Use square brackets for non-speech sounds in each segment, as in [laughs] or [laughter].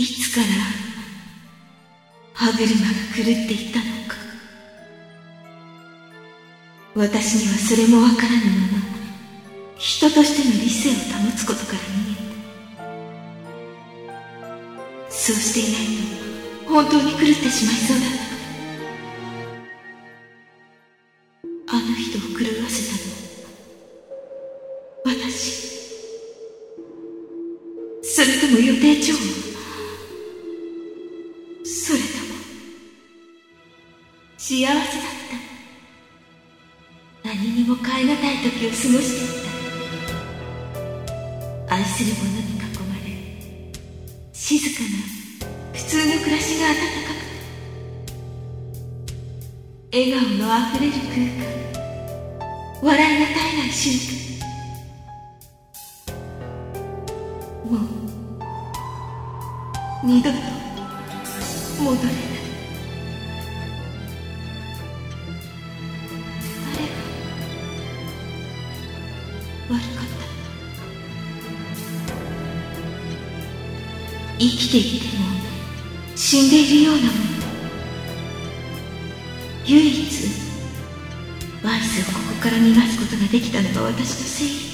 いつから歯車が狂っていたのか。私にはそれもわからぬまま人としての理性を保つことから逃げた。そうしていないと本当に狂ってしまいそうだ二度と戻れ。ない誰が悪かった生きていても死んでいるようなもの唯一バイスをここから逃がすことができたのが私の正義。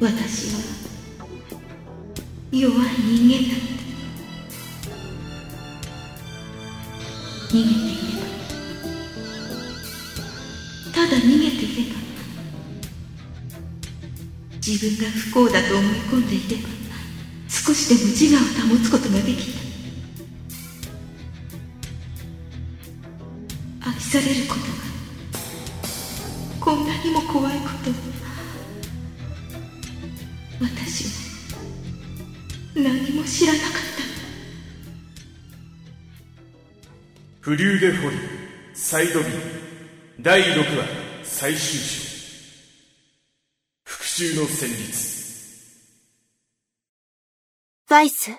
私は弱い人間だ。った逃げていれば。ただ逃げていれば。自分が不幸だと思い込んでいれば少しでも自我を保つことができた。愛されることがこんなにも怖いこと私は何も知らなかったフリューデフォリサイド B 第6話最終章復讐の旋律バイス、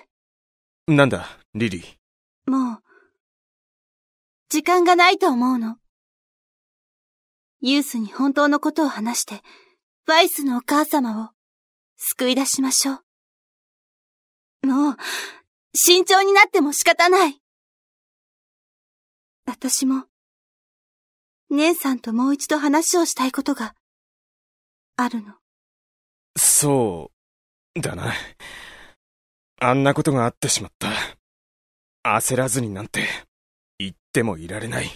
なんだ、リリー。もう、時間がないと思うの。ユースに本当のことを話して、バイスのお母様を救い出しましょう。もう、慎重になっても仕方ない。私も、姉さんともう一度話をしたいことが、あるの。そう、だな。あんなことがあってしまった。焦らずになんて、言ってもいられない。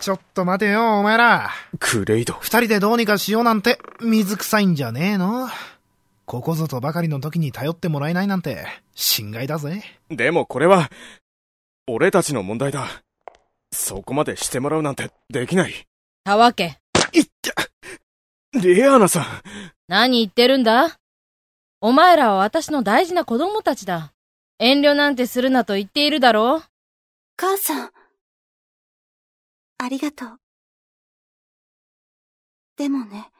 ちょっと待てよ、お前ら。クレイド。二人でどうにかしようなんて、水臭いんじゃねえのここぞとばかりの時に頼ってもらえないなんて、心外だぜ。でもこれは、俺たちの問題だ。そこまでしてもらうなんてできない。たわけ。いったレアナさん。何言ってるんだ？お前らは私の大事な子供たちだ。遠慮なんてするなと言っているだろう母さん。ありがとう。でもね。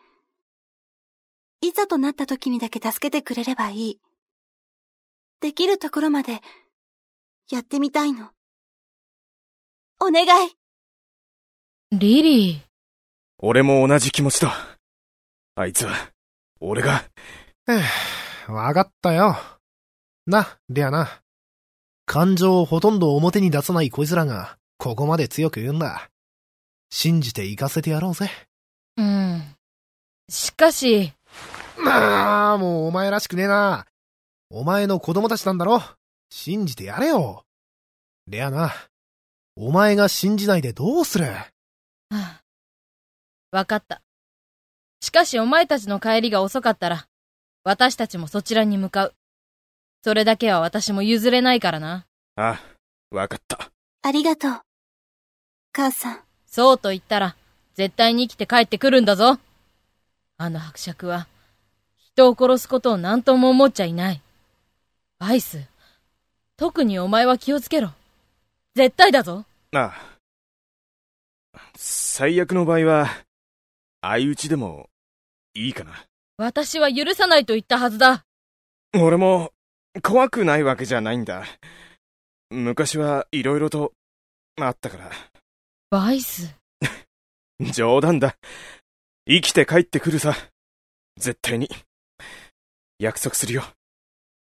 いざとなった時にだけ助けてくれればいい。できるところまで、やってみたいの。お願いリリー。俺も同じ気持ちだ。あいつは、俺が。ええ、わかったよ。な、レアな。感情をほとんど表に出さないこいつらが、ここまで強く言うんだ。信じて行かせてやろうぜ。うん。しかし、まあ、もうお前らしくねえな。お前の子供たちなんだろ信じてやれよ。レアな。お前が信じないでどうするはあわかった。しかしお前たちの帰りが遅かったら、私たちもそちらに向かう。それだけは私も譲れないからな。あ、わかった。ありがとう。母さん。そうと言ったら、絶対に生きて帰ってくるんだぞ。あの伯爵は、人を殺すことを何とも思っちゃいない。バイス、特にお前は気をつけろ。絶対だぞ。ああ。最悪の場合は、相打ちでも、いいかな。私は許さないと言ったはずだ。俺も、怖くないわけじゃないんだ。昔はいろいろと、あったから。バイス。[laughs] 冗談だ。生きて帰ってくるさ。絶対に。約束するよ。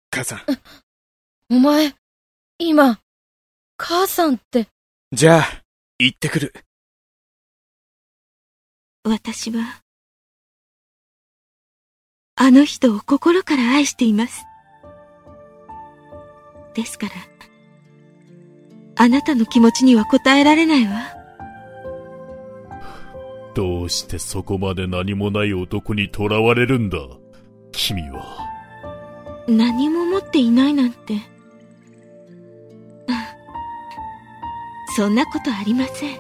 母さん。お前、今、母さんって。じゃあ、行ってくる。私は、あの人を心から愛しています。ですから、あなたの気持ちには応えられないわ。どうしてそこまで何もない男に囚われるんだ？君は。何も持っていないなんて。そんなことありません。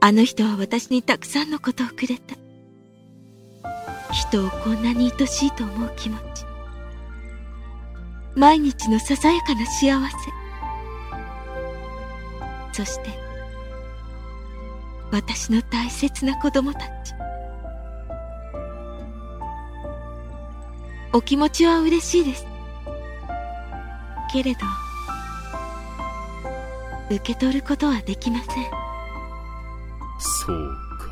あの人は私にたくさんのことをくれた。人をこんなに愛しいと思う気持ち。毎日のささやかな幸せ。そして、私の大切な子供たち。お気持ちは嬉しいです。けれど、受け取ることはできません。そうか。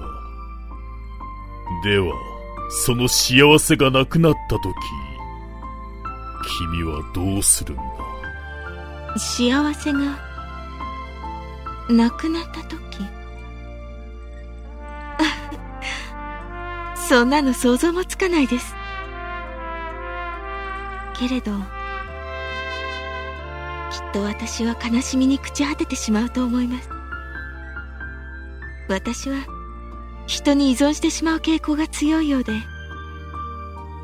では、その幸せがなくなったとき、君はどうするんだ？幸せが、なくなったとき。[laughs] そんなの想像もつかないです。けれど、きっと私は悲しみに朽ち果ててしまうと思います。私は人に依存してしまう傾向が強いようで、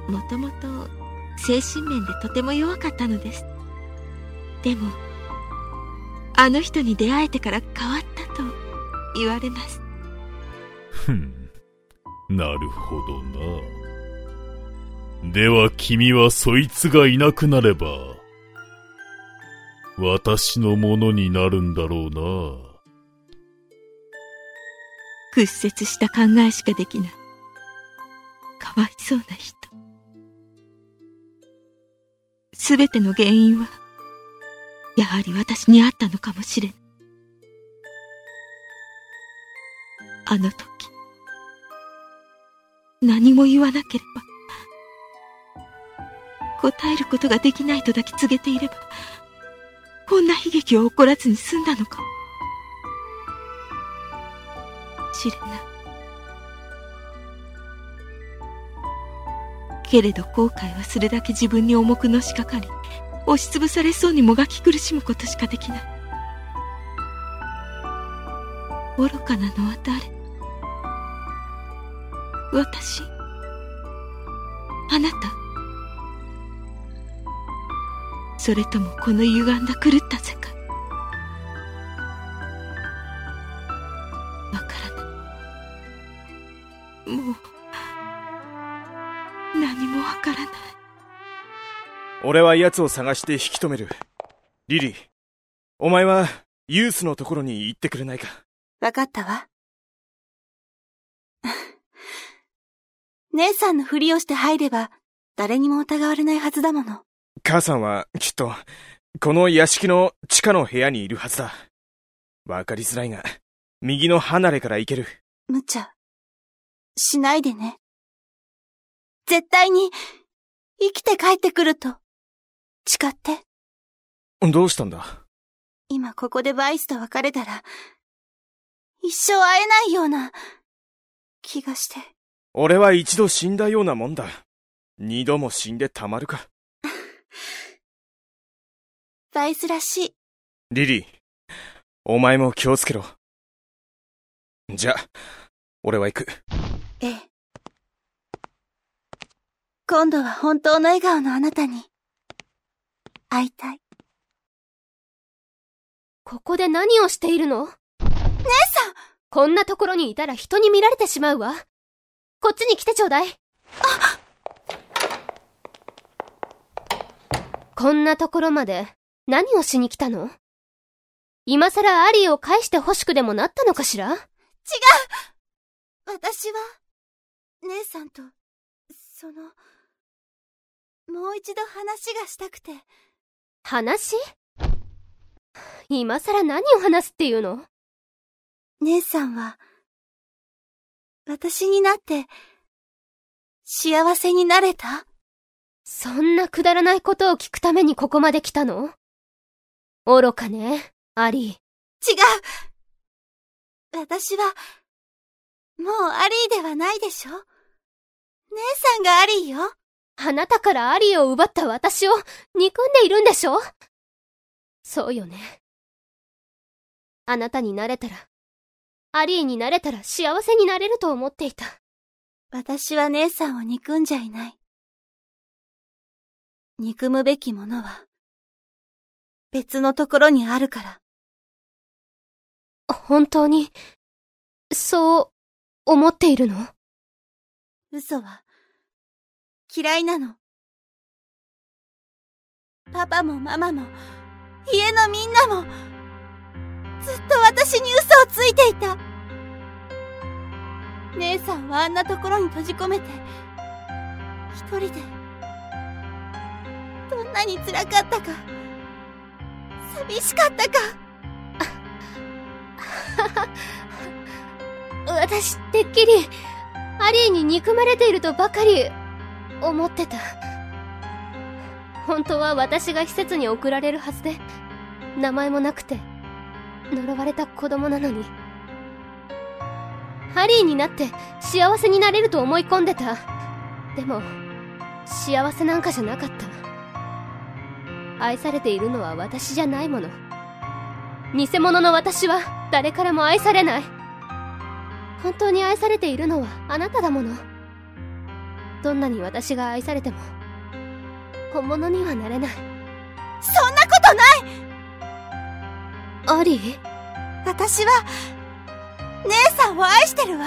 もともと精神面でとても弱かったのです。でも、あの人に出会えてから変わったと言われます。ふん。なるほどな。では君はそいつがいなくなれば、私のものになるんだろうな。屈折した考えしかできない。かわいそうな人。すべての原因は、やはり私にあったのかもしれん。あの時、何も言わなければ、答えることができないとだけ告げていれば、こんな悲劇を起こらずに済んだのかも。しれない。けれど後悔はそれだけ自分に重くのしかかり、押しつぶされそうにもがき苦しむことしかできない。愚かなのは誰？私？あなた？それともこの歪んだ狂った世界わからないもう何もわからない俺は奴を探して引き止める。リリー、お前はユースのところに行ってくれないか？わかったわ。[laughs] 姉さんのふりをして入れば、誰にも疑われないはずだもの。母さんはきっと、この屋敷の地下の部屋にいるはずだ。わかりづらいが、右の離れから行ける。無茶。しないでね。絶対に、生きて帰ってくると、誓って。どうしたんだ？今ここでバイスと別れたら、一生会えないような、気がして。俺は一度死んだようなもんだ。二度も死んでたまるか。バイスらしい。リリー、お前も気をつけろ。じゃ、俺は行く。ええ。今度は本当の笑顔のあなたに、会いたい。ここで何をしているの？姉さんこんなところにいたら人に見られてしまうわ。こっちに来てちょうだい。こんなところまで何をしに来たの？今さらアリーを返して欲しくでもなったのかしら？違う。私は、姉さんと、その、もう一度話がしたくて。話？今さら何を話すっていうの？姉さんは、私になって、幸せになれた？そんなくだらないことを聞くためにここまで来たの？愚かね、アリー。違う私は、もうアリーではないでしょ？姉さんがアリーよ。あなたからアリーを奪った私を憎んでいるんでしょ？そうよね。あなたになれたら、アリーになれたら幸せになれると思っていた。私は姉さんを憎んじゃいない。憎むべきものは、別のところにあるから。本当に、そう思っているの？嘘は、嫌いなの。パパもママも、家のみんなも、ずっと私に嘘をついていた。姉さんはあんなところに閉じ込めて、一人で、どんなに辛かったか、寂しかったか。[laughs] 私、てっきり、アリーに憎まれているとばかり、思ってた。本当は私が施設に送られるはずで、名前もなくて、呪われた子供なのに。ハリーになって幸せになれると思い込んでた。でも、幸せなんかじゃなかった。愛されているのは私じゃないもの。偽物の私は誰からも愛されない。本当に愛されているのはあなただもの。どんなに私が愛されても、本物にはなれない。そんなことないアリー？私は、姉さんを愛してるわ。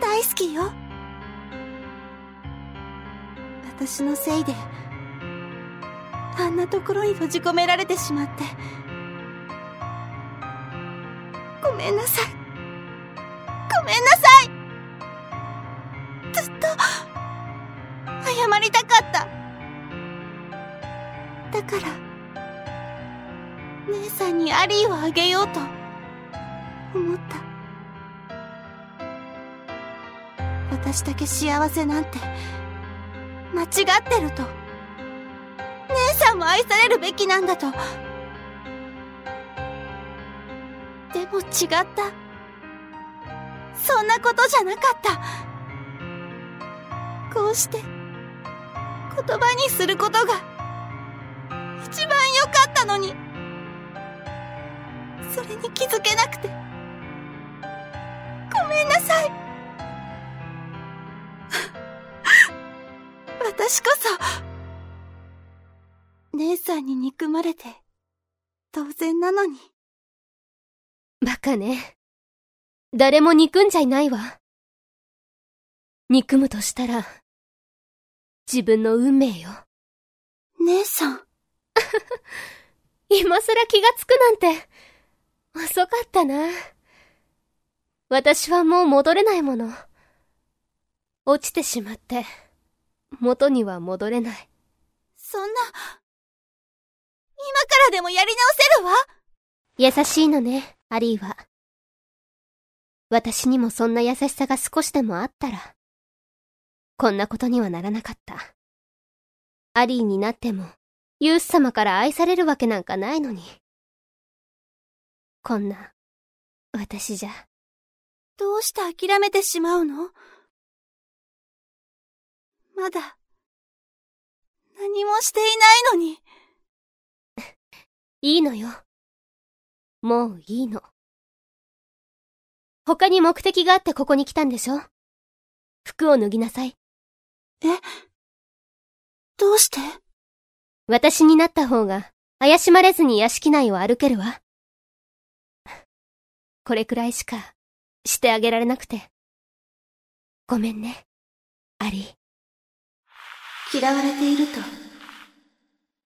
大好きよ。私のせいで、あんなところに閉じ込められてしまって。ごめんなさい。ごめんなさいずっと、謝りたかった。だから、姉さんにアリーをあげようと、思った。私だけ幸せなんて、間違ってると。さんも愛されるべきなんだと。でも違った。そんなことじゃなかった。こうして、言葉にすることが、一番良かったのに。それに気づけなくて。ごめんなさい。[laughs] 私こそ、姉さんに憎まれて、当然なのに。バカね。誰も憎んじゃいないわ。憎むとしたら、自分の運命よ。姉さん。[laughs] 今更気がつくなんて、遅かったな。私はもう戻れないもの。落ちてしまって、元には戻れない。そんな、今からでもやり直せるわ優しいのね、アリーは。私にもそんな優しさが少しでもあったら、こんなことにはならなかった。アリーになっても、ユース様から愛されるわけなんかないのに。こんな、私じゃ。どうして諦めてしまうの？まだ、何もしていないのに。いいのよ。もういいの。他に目的があってここに来たんでしょ？服を脱ぎなさい。え？どうして？私になった方が怪しまれずに屋敷内を歩けるわ。これくらいしかしてあげられなくて。ごめんね、アリー。嫌われていると、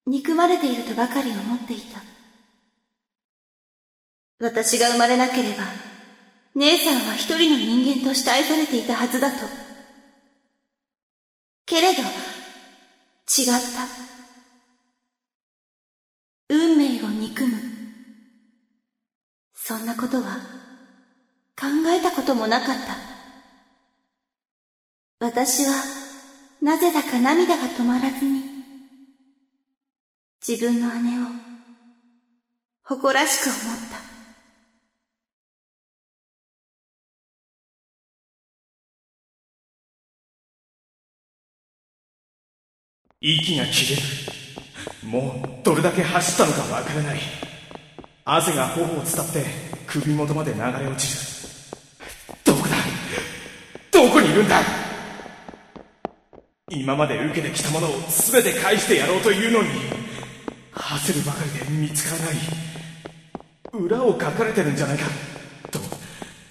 憎まれているとばかり思っていた。私が生まれなければ、姉さんは一人の人間として愛されていたはずだと。けれど、違った。運命を憎む。そんなことは考えたこともなかった。私は、なぜだか涙が止まらずに、自分の姉を、誇らしく思った。息が切れる。もうどれだけ走ったのかわからない。汗が頬を伝って首元まで流れ落ちる。どこだ？どこにいるんだ？今まで受けてきたものを全て返してやろうというのに焦るばかりで見つからない。裏をかかれてるんじゃないか。と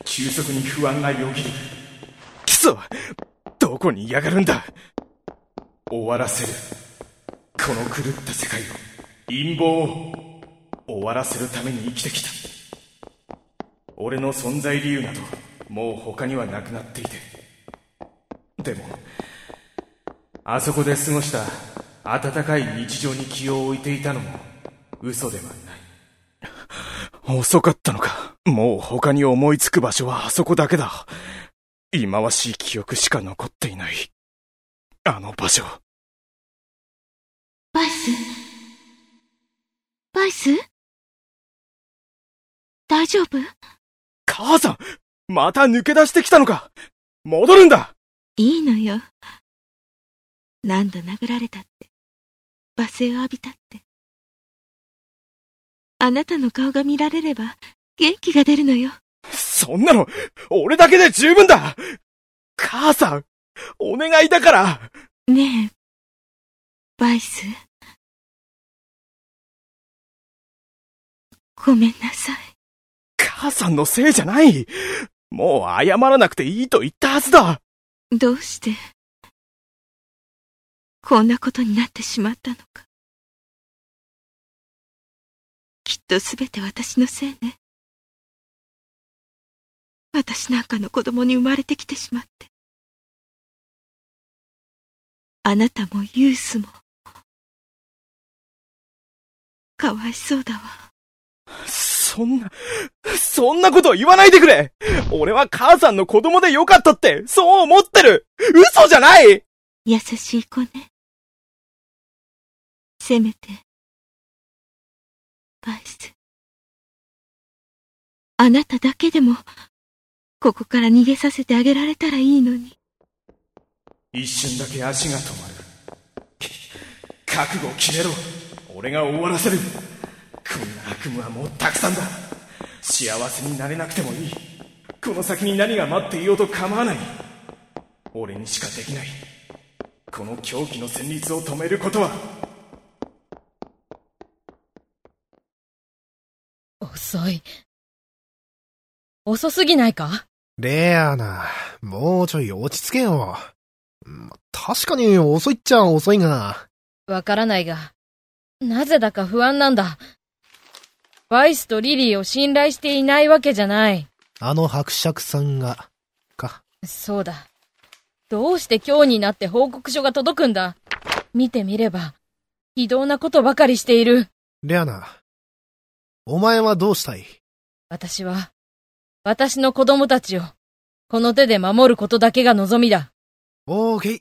急速に不安がよぎる。クソどこにいやがるんだ？終わらせるこの狂った世界を陰謀を終わらせるために生きてきた俺の存在理由などもう他にはなくなっていてでもあそこで過ごした温かい日常に気を置いていたのも嘘ではない遅かったのか。もう他に思いつく場所はあそこだけだ。忌まわしい記憶しか残っていない。あの場所。バイス？バイス？大丈夫？母さんまた抜け出してきたのか戻るんだいいのよ。何度殴られたって、罵声を浴びたって。あなたの顔が見られれば元気が出るのよ。そんなの、俺だけで十分だ母さん、お願いだからねえ、バイス。ごめんなさい。母さんのせいじゃないもう謝らなくていいと言ったはずだどうして、こんなことになってしまったのか。きっとすべて私のせいね。私なんかの子供に生まれてきてしまって。あなたもユースも、かわいそうだわ。そんな、そんなこと言わないでくれ俺は母さんの子供でよかったって、そう思ってる嘘じゃない優しい子ね。せめて、バイス。あなただけでも、ここから逃げさせてあげられたらいいのに。一瞬だけ足が止まる。覚悟を決めろ。俺が終わらせる。こんな悪夢はもうたくさんだ。幸せになれなくてもいい。この先に何が待っていようと構わない。俺にしかできない。この狂気の旋律を止めることは。遅い。遅すぎないか？レアな、もうちょい落ち着けよ。ま確かに遅いっちゃ遅いが。わからないが、なぜだか不安なんだ。バイスとリリーを信頼していないわけじゃない。あの伯爵さんが、か。そうだ。どうして今日になって報告書が届くんだ見てみれば、非道なことばかりしている。レアナ、お前はどうしたい？私は、私の子供たちを、この手で守ることだけが望みだ。オーケー。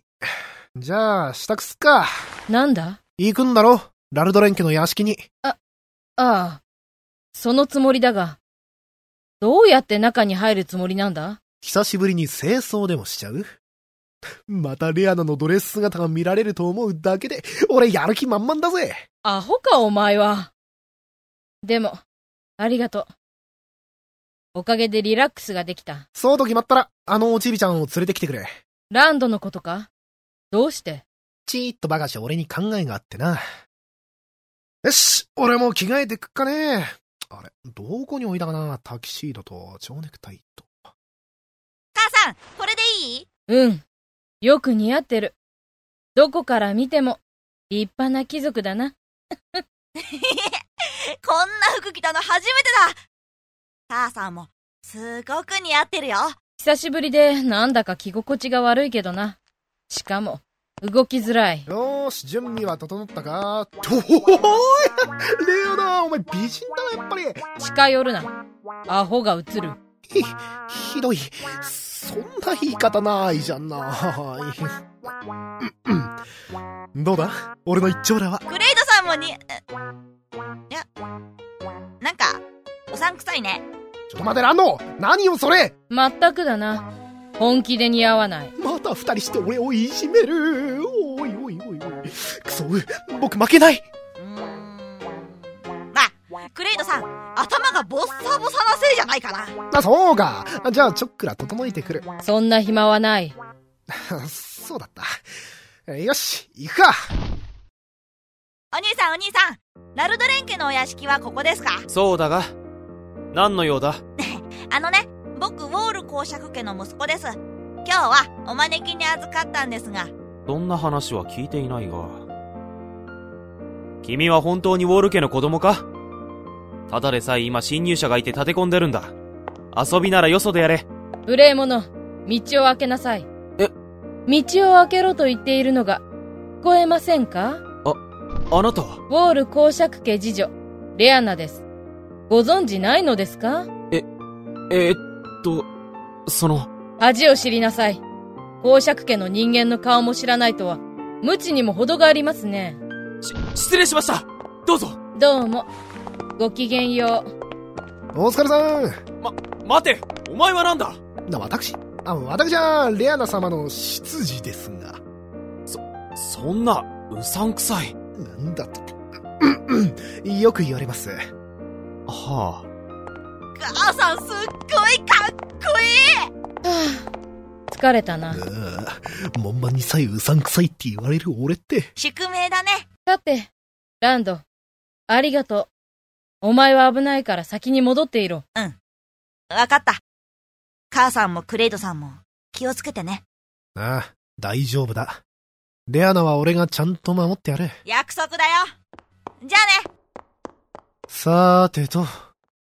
じゃあ、支度すっか。なんだ？行くんだろ？ラルドレン家の屋敷に。ああ、そのつもりだが、どうやって中に入るつもりなんだ？久しぶりに清掃でもしちゃう？[laughs] またレアナのドレス姿が見られると思うだけで、俺やる気満々だぜ。アホかお前は。でも、ありがとう。おかげでリラックスができた。そうと決まったら、あのおちびちゃんを連れてきてくれ。ランドのことか？どうして？ちーっとバカし俺に考えがあってな。よし、俺も着替えてくっかね。あれ、どこに置いたかな？タキシードと蝶ネクタイと。母さん、これでいい？うん。よく似合ってる。どこから見ても、立派な貴族だな。[laughs] こんな服着たの初めてだ母さんも、すごく似合ってるよ。久しぶりでなんだか着心地が悪いけどな。しかも、動きづらい。よーし、準備は整ったか？おおーいレオナお前美人だな、やっぱり。近寄るな。アホが映る。ひ、ひどい。そんな言い方ないじゃない。どうだ俺の一丁羅は。グレイドさんもに、いや、なんか、うさんくさいね。ちょっと待て、ランド何よそれまったくだな。本気で似合わない。また二人して俺をいじめる。おいおいおいおい。くそ、僕負けない。うーん。まあ、グレイドさん、頭がボッサボサなせいじゃないかな。あ、そうか。じゃあ、ちょっくら整えてくる。そんな暇はない。[laughs] そうだった。よし、行くか。お兄さんお兄さん、ナルドレン家のお屋敷はここですか？そうだが、何の用だ？[laughs] あのね、僕、ウォール公爵家の息子です。今日はお招きに預かったんですが、そんな話は聞いていないが。君は本当にウォール家の子供か？ただでさえ今侵入者がいて立て込んでるんだ。遊びならよそでやれ。無礼者、道を開けなさい。え？道を開けろと言っているのが、聞こえませんか？あなたは？ウォール公爵家次女、レアナです。ご存知ないのですか？えー、っと、その、恥を知りなさい。公爵家の人間の顔も知らないとは、無知にも程がありますね。し、失礼しましたどうぞどうも。ごきげんよう。お疲れさん。ま、待てお前はなんだ？な、私？あ、私は、レアナ様の執事ですが。そんな、うさんくさい。なんだと。[coughs] よく言われます。は母さんすっごいかっこいい [laughs] はあ、疲れたな。門番にさえうさんくさいって言われる俺って。宿命だね。さて、ランド、ありがとう。お前は危ないから先に戻っていろ。わかった。母さんもクレイドさんも気をつけてね。ああ、大丈夫だ。レアナは俺がちゃんと守ってやる。約束だよ。じゃあね。さーてと、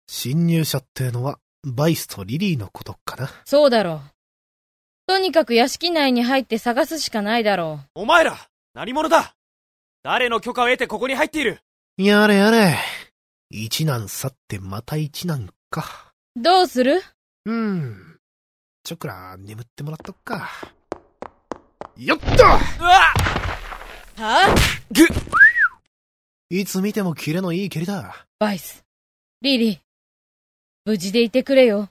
侵入者ってのは、バイスとリリーのことかな。そうだろう。とにかく屋敷内に入って探すしかないだろお前ら何者だ？誰の許可を得てここに入っている？やれやれ。一難去ってまた一難か。う。どうする？うん。ちょっくら眠ってもらっとくか。よっとうわは？ぐいつ見てもキレのいい蹴りだ。バイス、リリー、無事でいてくれよ。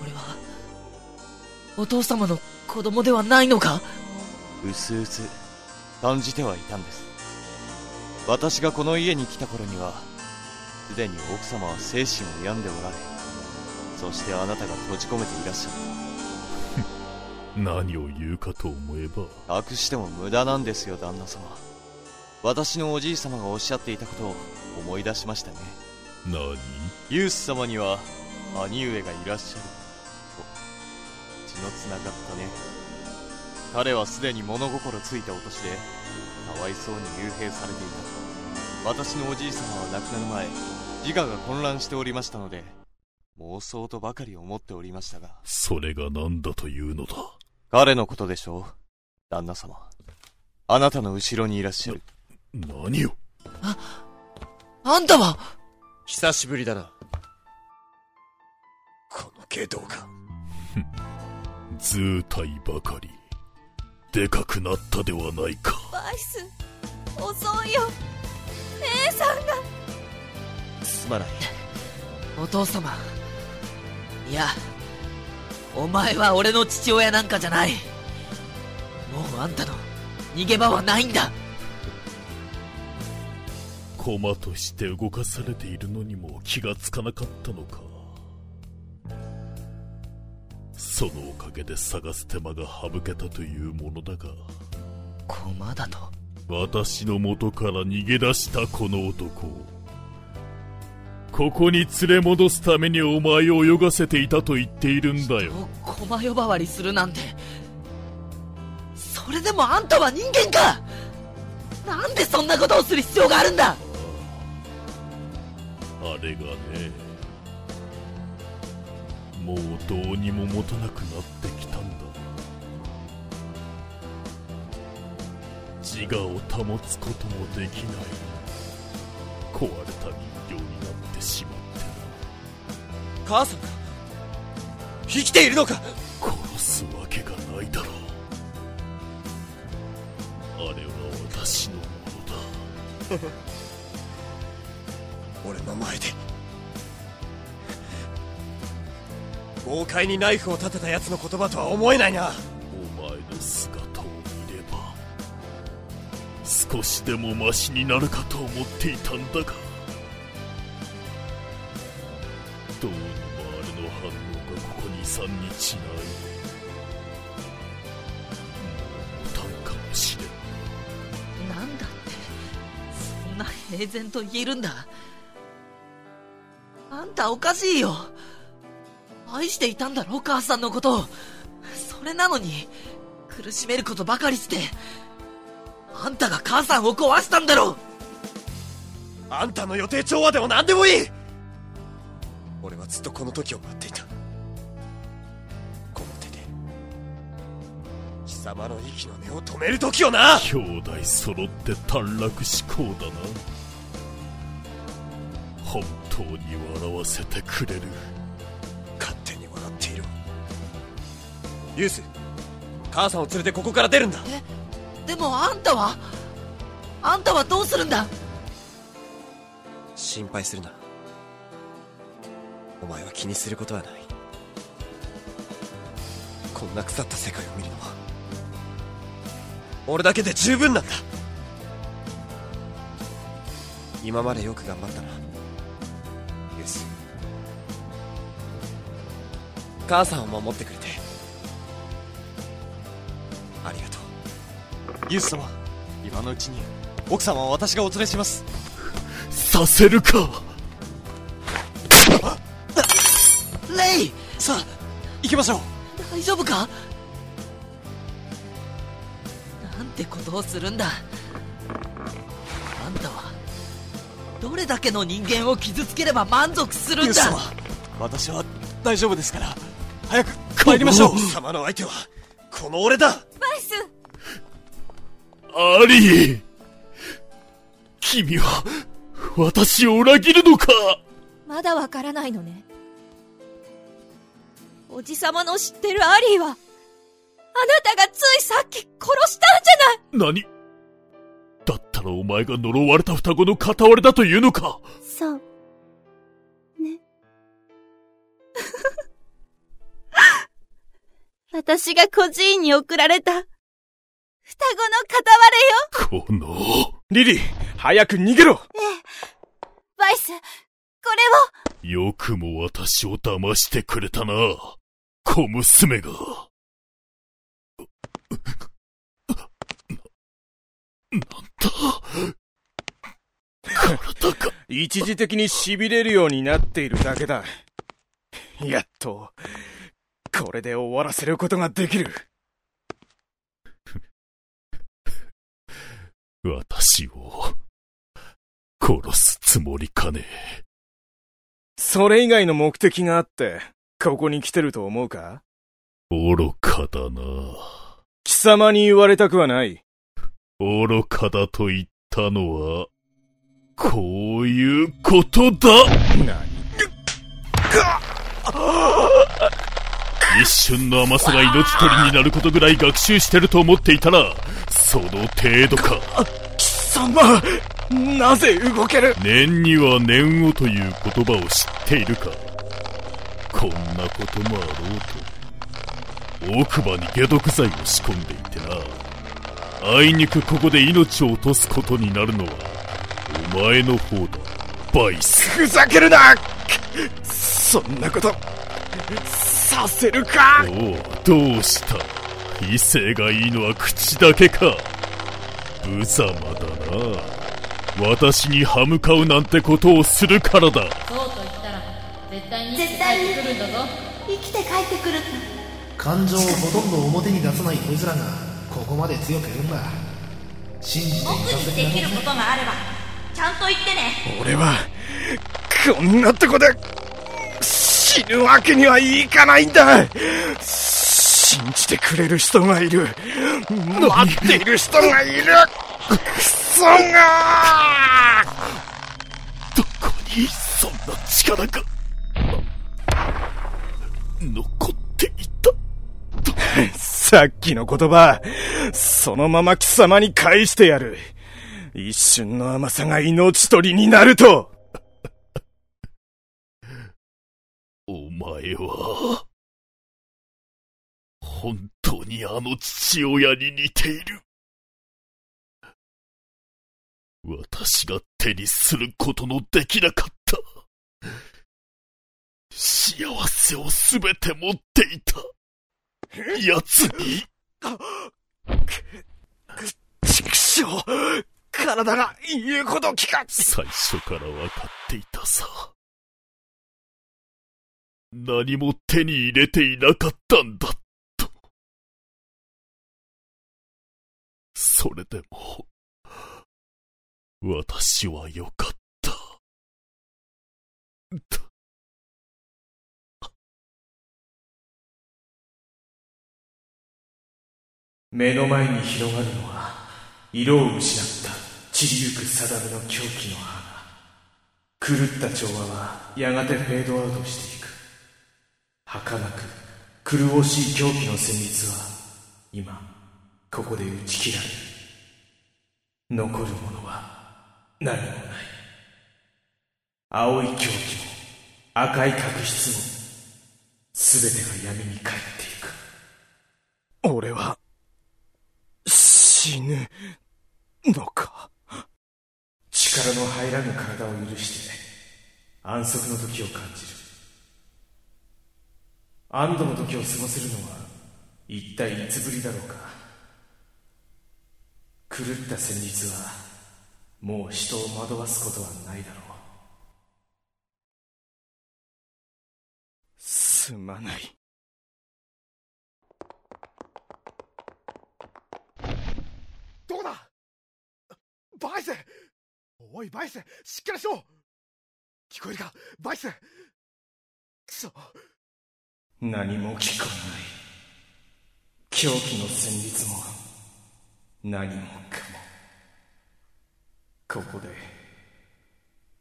俺は、お父様の子供ではないのか？うすうす感じてはいたんです。私がこの家に来た頃にはすでに奥様は精神を病んでおられそしてあなたが閉じ込めていらっしゃっ何を言うかと思えば。た隠しても無駄なんですよ旦那様。私のおじい様がおっしゃっていたことを思い出しましたね。何？ユース様には兄上がいらっしゃる。と血のつながったね。彼はすでに物心ついたお年でかわいそうに幽閉されていた。私のおじい様は亡くなる前自我が混乱しておりましたので妄想とばかり思っておりましたが。それが何だというのだ？彼のことでしょう旦那様。あなたの後ろにいらっしゃる。何を？あんたは？久しぶりだな。この下道が。[laughs] 図体ばかり。でかくなったではないか。バイス、遅いよ。姉さんが。すまない。お父様。いや、お前は俺の父親なんかじゃない。もうあんたの逃げ場はないんだ。駒として動かされているのにも気がつかなかったのかそのおかげで探す手間が省けたというものだが駒だと？私の元から逃げ出したこの男をここに連れ戻すためにお前を泳がせていたと言っているんだよ。駒呼ばわりするなんて。それでもあんたは人間か？なんでそんなことをする必要があるんだ？あれがねもうどうにも持たなくなってきたんだ。自我を保つこともできない。壊れたしまって母さんが生きているのか？殺すわけがないだろう。あれは私のものだ。[laughs] 俺の前で豪快にナイフを立てた奴の言葉とは思えないな。お前の姿を見れば少しでもマシになるかと思っていたんだががここ23日ないたんかもしれん。なんだってそんな平然と言えるんだ。あんたおかしいよ。愛していたんだろ母さんのこと。をそれなのに苦しめることばかりしてあんたが母さんを壊したんだろ。あんたの予定調和でも何でもいい。俺はずっとこの時を待っていた様の息の根を止める時をな。兄弟揃って短絡思考だな。本当に笑わせてくれる。勝手に笑っている。ユース母さんを連れてここから出るんだ。でもあんたは？あんたはどうするんだ？心配するな。お前は気にすることはない。こんな腐った世界を見るのは俺だけで十分なんだ。今までよく頑張ったな。ユース。母さんを守ってくれて。ありがとう。ユース様。今のうちに。奥様は私がお連れします。させるか。レイ！さあ行きましょう。大丈夫か？なんてことをするんだ？あんたはどれだけの人間を傷つければ満足するんだ？私は大丈夫ですから早く参りましょう。貴様の相手はこの俺だ。バイス。アリー君は私を裏切るのか？まだわからないのね。おじさまの知ってるアリーはあなたがついさっき殺したんじゃない何？だったらお前が呪われた双子の片割れだというのか？そう。ね。[laughs] 私が孤児院に送られた、双子の片割れよ。このリリー早く逃げろええ。バイス、これを。よくも私を騙してくれたな小娘が一時的に痺れるようになっているだけだ。やっと、これで終わらせることができる。私を殺すつもりかね。それ以外の目的があって、ここに来てると思うか？愚かだな貴様に言われたくはない。愚かだと言ったのは、こういうことだ一瞬の甘さが命取りになることぐらい学習してると思っていたら、その程度か。貴様なぜ動ける？念には念をという言葉を知っているかこんなこともあろうと。奥歯に解毒剤を仕込んでいてな。あいにくここで命を落とすことになるのは、お前の方だ、バイス。ふざけるなそんなこと、させるかおう、どうした？威勢がいいのは口だけか。無様だな。私に歯向かうなんてことをするからだ。そうと言ったら絶対に生きて帰ってくるんだぞ生きて帰ってくる感情をほとんど表に出さないこいつらが、ここまで強く言うんだ。信じてい僕にできることがあればちゃんと言ってね俺は、こんなとこで、死ぬわけにはいかないんだ信じてくれる人がいる。待っている人がいるクソがどこにそんな力が。残っ。[laughs] さっきの言葉、そのまま貴様に返してやる。一瞬の甘さが命取りになると。[laughs] お前は、本当にあの父親に似ている。私が手にすることのできなかった。幸せをすべて持っていた。奴に？畜生体が言うこと聞か最初から分かっていたさ。何も手に入れていなかったんだ、と。それでも、私はよかった。目の前に広がるのは色を失った散りゆく定めの狂気の花。狂った調和はやがてフェードアウトしていく。儚く狂おしい狂気の旋律は今ここで打ち切られる。残るものは何もない。青い狂気も赤い確執も全てが闇に帰っていく。俺は、死ぬ、のか。力の入らぬ体を許して安息の時を感じる安堵の時を過ごせるのは一体いつぶりだろうか狂った旋律はもう人を惑わすことはないだろうすまない。どこだバイス。おいバイス。しっかりしろ。聞こえるか？バイス。くそ。何も聞こえない。狂気の旋律も。何もかも。ここで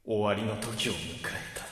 終わりの時を迎えた。